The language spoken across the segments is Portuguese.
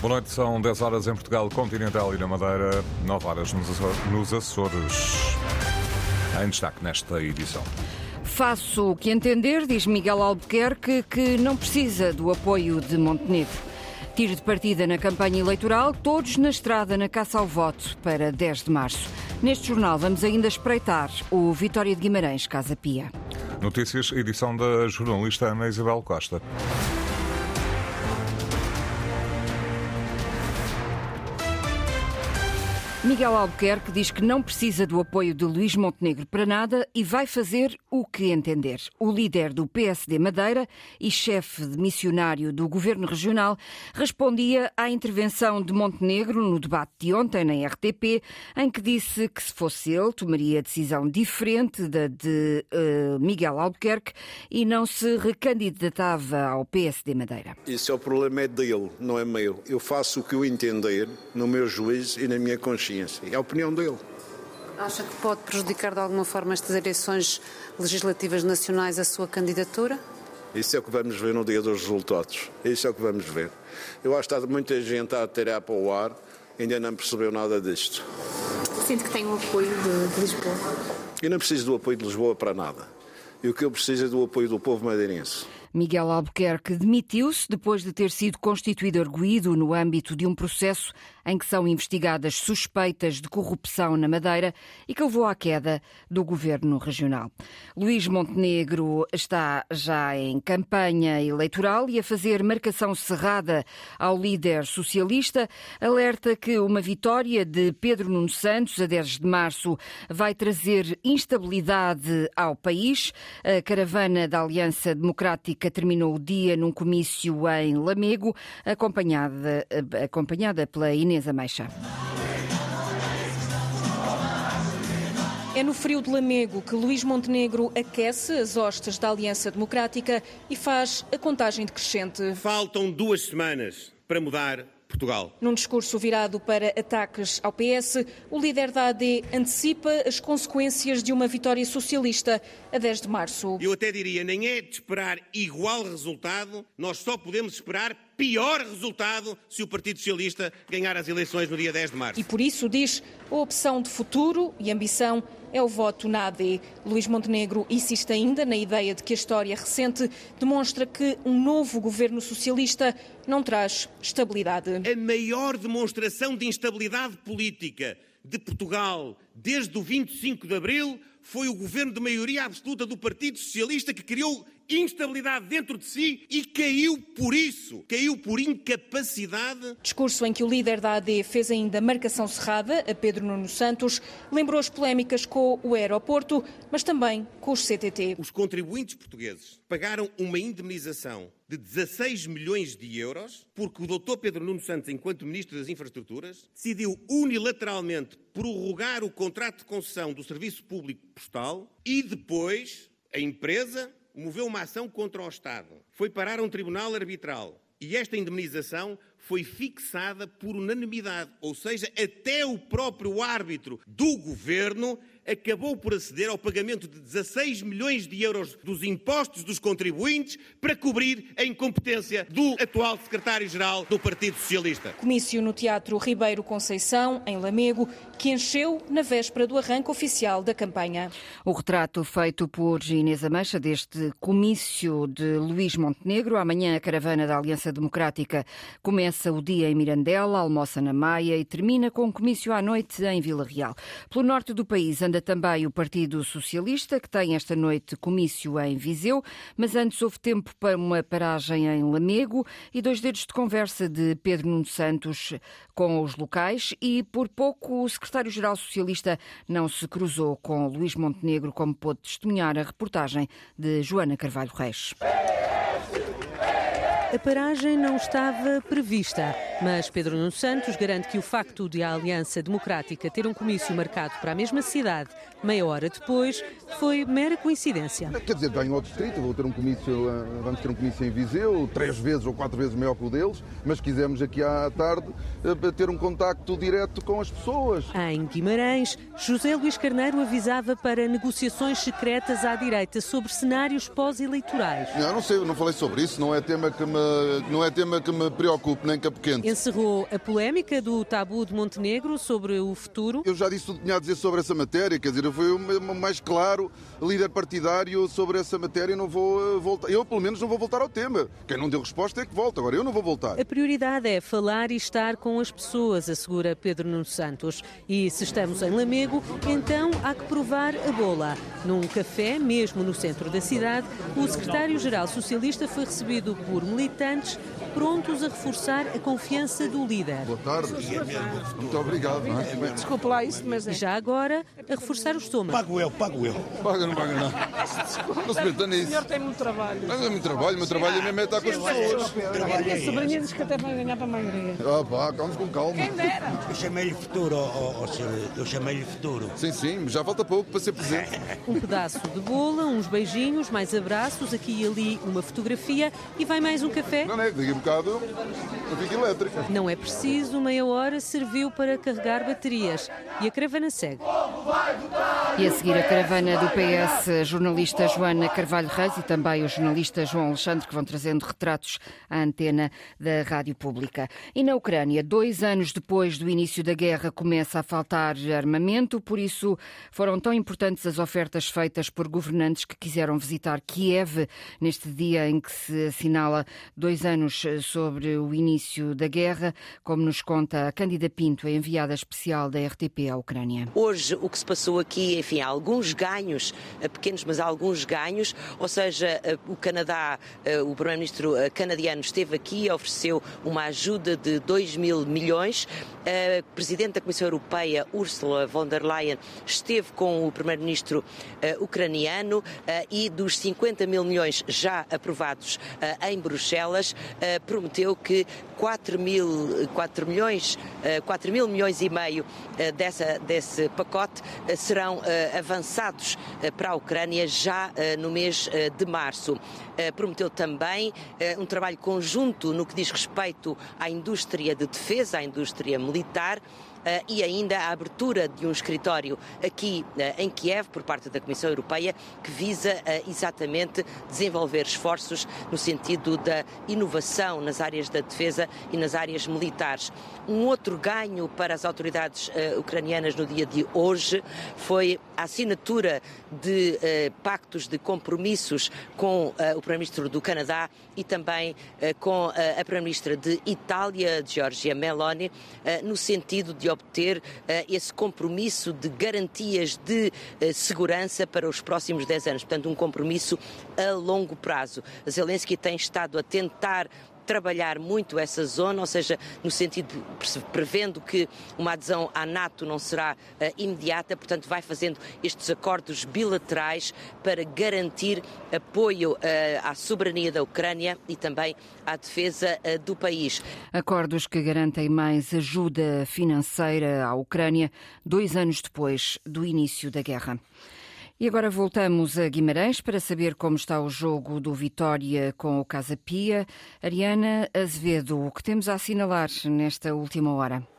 Boa noite, são 10 horas em Portugal Continental e na Madeira, 9 horas nos Açores. Em destaque nesta edição. Faço o que entender, diz Miguel Albuquerque, que não precisa do apoio de Montenegro. Tiro de partida na campanha eleitoral, todos na estrada na caça ao voto para 10 de março. Neste jornal vamos ainda espreitar o Vitória de Guimarães, Casa Pia. Notícias, edição da jornalista Ana Isabel Costa. Miguel Albuquerque diz que não precisa do apoio de Luís Montenegro para nada e vai fazer o que entender. O líder do PSD Madeira e chefe de missionário do governo regional respondia à intervenção de Montenegro no debate de ontem na RTP, em que disse que se fosse ele tomaria decisão diferente da de uh, Miguel Albuquerque e não se recandidatava ao PSD Madeira. Isso é o problema é dele, não é meu. Eu faço o que eu entender no meu juízo e na minha consciência consciência. É a opinião dele. Acha que pode prejudicar de alguma forma estas eleições legislativas nacionais a sua candidatura? Isso é o que vamos ver no dia dos resultados. Isso é o que vamos ver. Eu acho que está muita gente a tirar para o ar ainda não percebeu nada disto. Sente que tem o apoio de, de Lisboa? Eu não preciso do apoio de Lisboa para nada. E o que eu preciso é do apoio do povo madeirense. Miguel Albuquerque demitiu-se depois de ter sido constituído arguído no âmbito de um processo em que são investigadas suspeitas de corrupção na Madeira e que levou à queda do governo regional. Luís Montenegro está já em campanha eleitoral e a fazer marcação cerrada ao líder socialista, alerta que uma vitória de Pedro Nuno Santos a 10 de março vai trazer instabilidade ao país. A caravana da Aliança Democrática terminou o dia num comício em Lamego, acompanhada, acompanhada pela Inês Inês Ameixa. É no frio de Lamego que Luís Montenegro aquece as hostes da Aliança Democrática e faz a contagem decrescente. Faltam duas semanas para mudar Portugal. Num discurso virado para ataques ao PS, o líder da AD antecipa as consequências de uma vitória socialista a 10 de março. Eu até diria, nem é de esperar igual resultado, nós só podemos esperar pior resultado se o Partido Socialista ganhar as eleições no dia 10 de março. E por isso diz a opção de futuro e ambição é o voto na AD. Luís Montenegro insiste ainda na ideia de que a história recente demonstra que um novo governo socialista não traz estabilidade. A maior demonstração de instabilidade política de Portugal desde o 25 de abril foi o governo de maioria absoluta do Partido Socialista que criou instabilidade dentro de si e caiu por isso, caiu por incapacidade. Discurso em que o líder da AD fez ainda marcação cerrada a Pedro Nuno Santos, lembrou as polémicas com o aeroporto, mas também com os CTT. Os contribuintes portugueses pagaram uma indemnização de 16 milhões de euros porque o Dr. Pedro Nuno Santos, enquanto Ministro das Infraestruturas, decidiu unilateralmente prorrogar o contrato de concessão do Serviço Público Postal e depois a empresa moveu uma ação contra o Estado, foi parar a um tribunal arbitral. E esta indemnização foi fixada por unanimidade, ou seja, até o próprio árbitro do governo acabou por aceder ao pagamento de 16 milhões de euros dos impostos dos contribuintes para cobrir a incompetência do atual secretário-geral do Partido Socialista. Comício no Teatro Ribeiro Conceição, em Lamego, que encheu na véspera do arranque oficial da campanha. O retrato feito por Inês Amancha deste comício de Luís Montenegro. Amanhã a caravana da Aliança Democrática começa o dia em Mirandela, almoça na Maia e termina com um comício à noite em Vila Real. Pelo norte do país anda também o Partido Socialista, que tem esta noite comício em Viseu, mas antes houve tempo para uma paragem em Lamego e dois dedos de conversa de Pedro Nuno Santos com os locais e por pouco o secretário-geral socialista não se cruzou com Luís Montenegro, como pôde testemunhar a reportagem de Joana Carvalho Reis. A paragem não estava prevista, mas Pedro Nuno Santos garante que o facto de a Aliança Democrática ter um comício marcado para a mesma cidade meia hora depois foi mera coincidência. Quer dizer, ganho ao distrito, vou ter um comício, eh, vamos ter um comício em Viseu, três vezes ou quatro vezes maior que o deles, mas quisemos aqui à tarde eh, ter um contacto direto com as pessoas. Em Guimarães, José Luís Carneiro avisava para negociações secretas à direita sobre cenários pós-eleitorais. Não, não sei, não falei sobre isso, não é tema que me, não é tema que me preocupe, nem que é pequeno. Encerrou a polémica do tabu de Montenegro sobre o futuro. Eu já disse tudo que tinha a dizer sobre essa matéria, quer dizer, eu fui o mais claro líder partidário sobre essa matéria, não vou eh, voltar. Eu, pelo menos, não vou voltar ao tema. Quem não deu resposta é que volta, agora eu não vou voltar. A prioridade é falar e estar com as pessoas, assegura Pedro Nuno Santos. E se estamos em Lamego, então há que provar a bola. Num café, mesmo no centro da cidade, o secretário-geral socialista foi recebido por militantes prontos a reforçar a confiança do líder. Boa tarde. Muito obrigado. É? Desculpe lá isso, mas é. Já agora, a reforçar o estômago. Pago eu, pago eu. Paga, não paga não. Não se meta nisso. O senhor tem muito trabalho. Não é muito trabalho, o meu trabalho é mesmo é estar com as pessoas. A sobrinha diz que até vai ganhar para a maioria. Ah pá, vamos com calma. Quem dera. Eu chamei-lhe futuro, ó, ó, senhor. Eu chamei-lhe futuro. Sim, sim, já falta pouco para ser presente. Um pedaço de bola, uns beijinhos, mais abraços, aqui e ali uma fotografia e vai mais um café. Não é? Daqui a bocado eu fico elétrica. Não é preciso, meia hora serviu para carregar baterias e a caravana segue. E a seguir a caravana do PS, a jornalista Joana Carvalho Reis e também o jornalista João Alexandre, que vão trazendo retratos à antena da Rádio Pública. E na Ucrânia, dois anos depois do início da guerra, começa a faltar armamento, por isso foram tão importantes as ofertas feitas por governantes que quiseram visitar Kiev neste dia em que se assinala dois anos sobre o início da guerra, como nos conta a Cândida Pinto, a enviada especial da RTP à Ucrânia. Hoje, o que se passou aqui, enfim, alguns ganhos, eh, pequenos, mas alguns ganhos, ou seja, eh, o Canadá, eh, o Primeiro-Ministro canadiano esteve aqui e ofereceu uma ajuda de 2 mil milhões. A Presidente da Comissão Europeia, Ursula von der Leyen, esteve com o Primeiro-Ministro ucraniano e dos 50 mil milhões já aprovados em Bruxelas, prometeu que 4 mil, 4 milhões, 4 mil milhões e meio dessa, desse pacote serão avançados para a Ucrânia já no mês de março. Prometeu também um trabalho conjunto no que diz respeito à indústria de defesa, à indústria militar. Uh, e ainda a abertura de um escritório aqui uh, em Kiev por parte da Comissão Europeia que visa uh, exatamente desenvolver esforços no sentido da inovação nas áreas da defesa e nas áreas militares. Um outro ganho para as autoridades ucranianas no dia de hoje foi a assinatura de pactos de compromissos com o Primeiro-Ministro do Canadá e também com a Primeira-Ministra de Itália, Giorgia Meloni, no sentido de obter uh, esse compromisso de garantias de uh, segurança para os próximos 10 anos. Portanto, um compromisso a longo prazo. Zelensky tem estado a tentar trabalhar muito essa zona, ou seja, no sentido prevendo que uma adesão à NATO não será uh, imediata, portanto, vai fazendo estes acordos bilaterais para garantir apoio uh, à soberania da Ucrânia e também à defesa uh, do país. Acordos que garantem mais ajuda financeira à Ucrânia dois anos depois do início da guerra. E agora voltamos a Guimarães para saber como está o jogo do Vitória com o Casa Pia. Ariana Azevedo, o que temos a assinalar nesta última hora?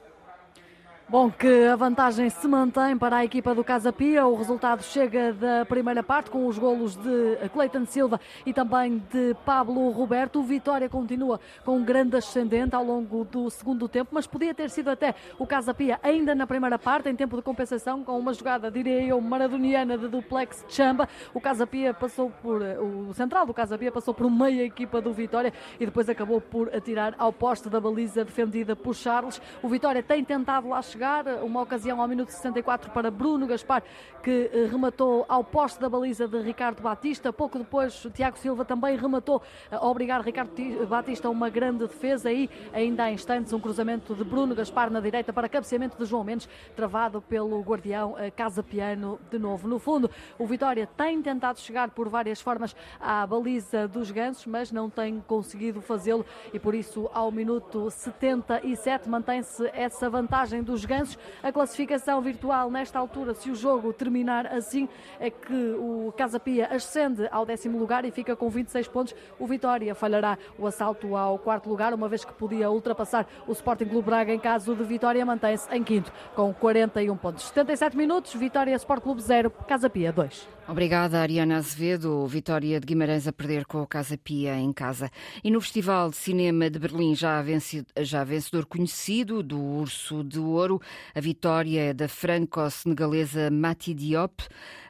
Bom, que a vantagem se mantém para a equipa do Casa Pia. O resultado chega da primeira parte com os golos de Cleiton Silva e também de Pablo Roberto. O Vitória continua com um grande ascendente ao longo do segundo tempo, mas podia ter sido até o Casa Pia ainda na primeira parte, em tempo de compensação, com uma jogada, diria eu, maradoniana de duplex chamba. O Casa Pia passou por. O central do Casa Pia passou por meia equipa do Vitória e depois acabou por atirar ao poste da baliza defendida por Charles. O Vitória tem tentado lá chegar chegar. Uma ocasião ao minuto 64 para Bruno Gaspar, que eh, rematou ao poste da baliza de Ricardo Batista. Pouco depois, Tiago Silva também rematou a obrigar Ricardo Batista a uma grande defesa. E ainda há instantes, um cruzamento de Bruno Gaspar na direita para cabeceamento de João Mendes, travado pelo guardião eh, Casa Piano de novo. No fundo, o Vitória tem tentado chegar por várias formas à baliza dos Gansos, mas não tem conseguido fazê-lo e por isso, ao minuto 77, mantém-se essa vantagem dos Gansos. A classificação virtual nesta altura, se o jogo terminar assim, é que o Casa Pia ascende ao décimo lugar e fica com 26 pontos. O Vitória falhará o assalto ao quarto lugar, uma vez que podia ultrapassar o Sporting Clube Braga em caso de vitória, mantém-se em quinto com 41 pontos. 77 minutos, Vitória Sport Clube 0, Casa Pia 2. Obrigada, Ariana Azevedo. Vitória de Guimarães a perder com o Casa Pia em casa. E no Festival de Cinema de Berlim, já vencedor, já vencedor conhecido do Urso de Ouro, a vitória da franco-senegalesa Mati Diop.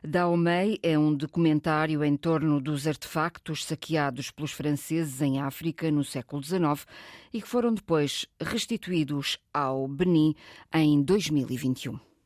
Daomei é um documentário em torno dos artefactos saqueados pelos franceses em África no século XIX e que foram depois restituídos ao Benin em 2021.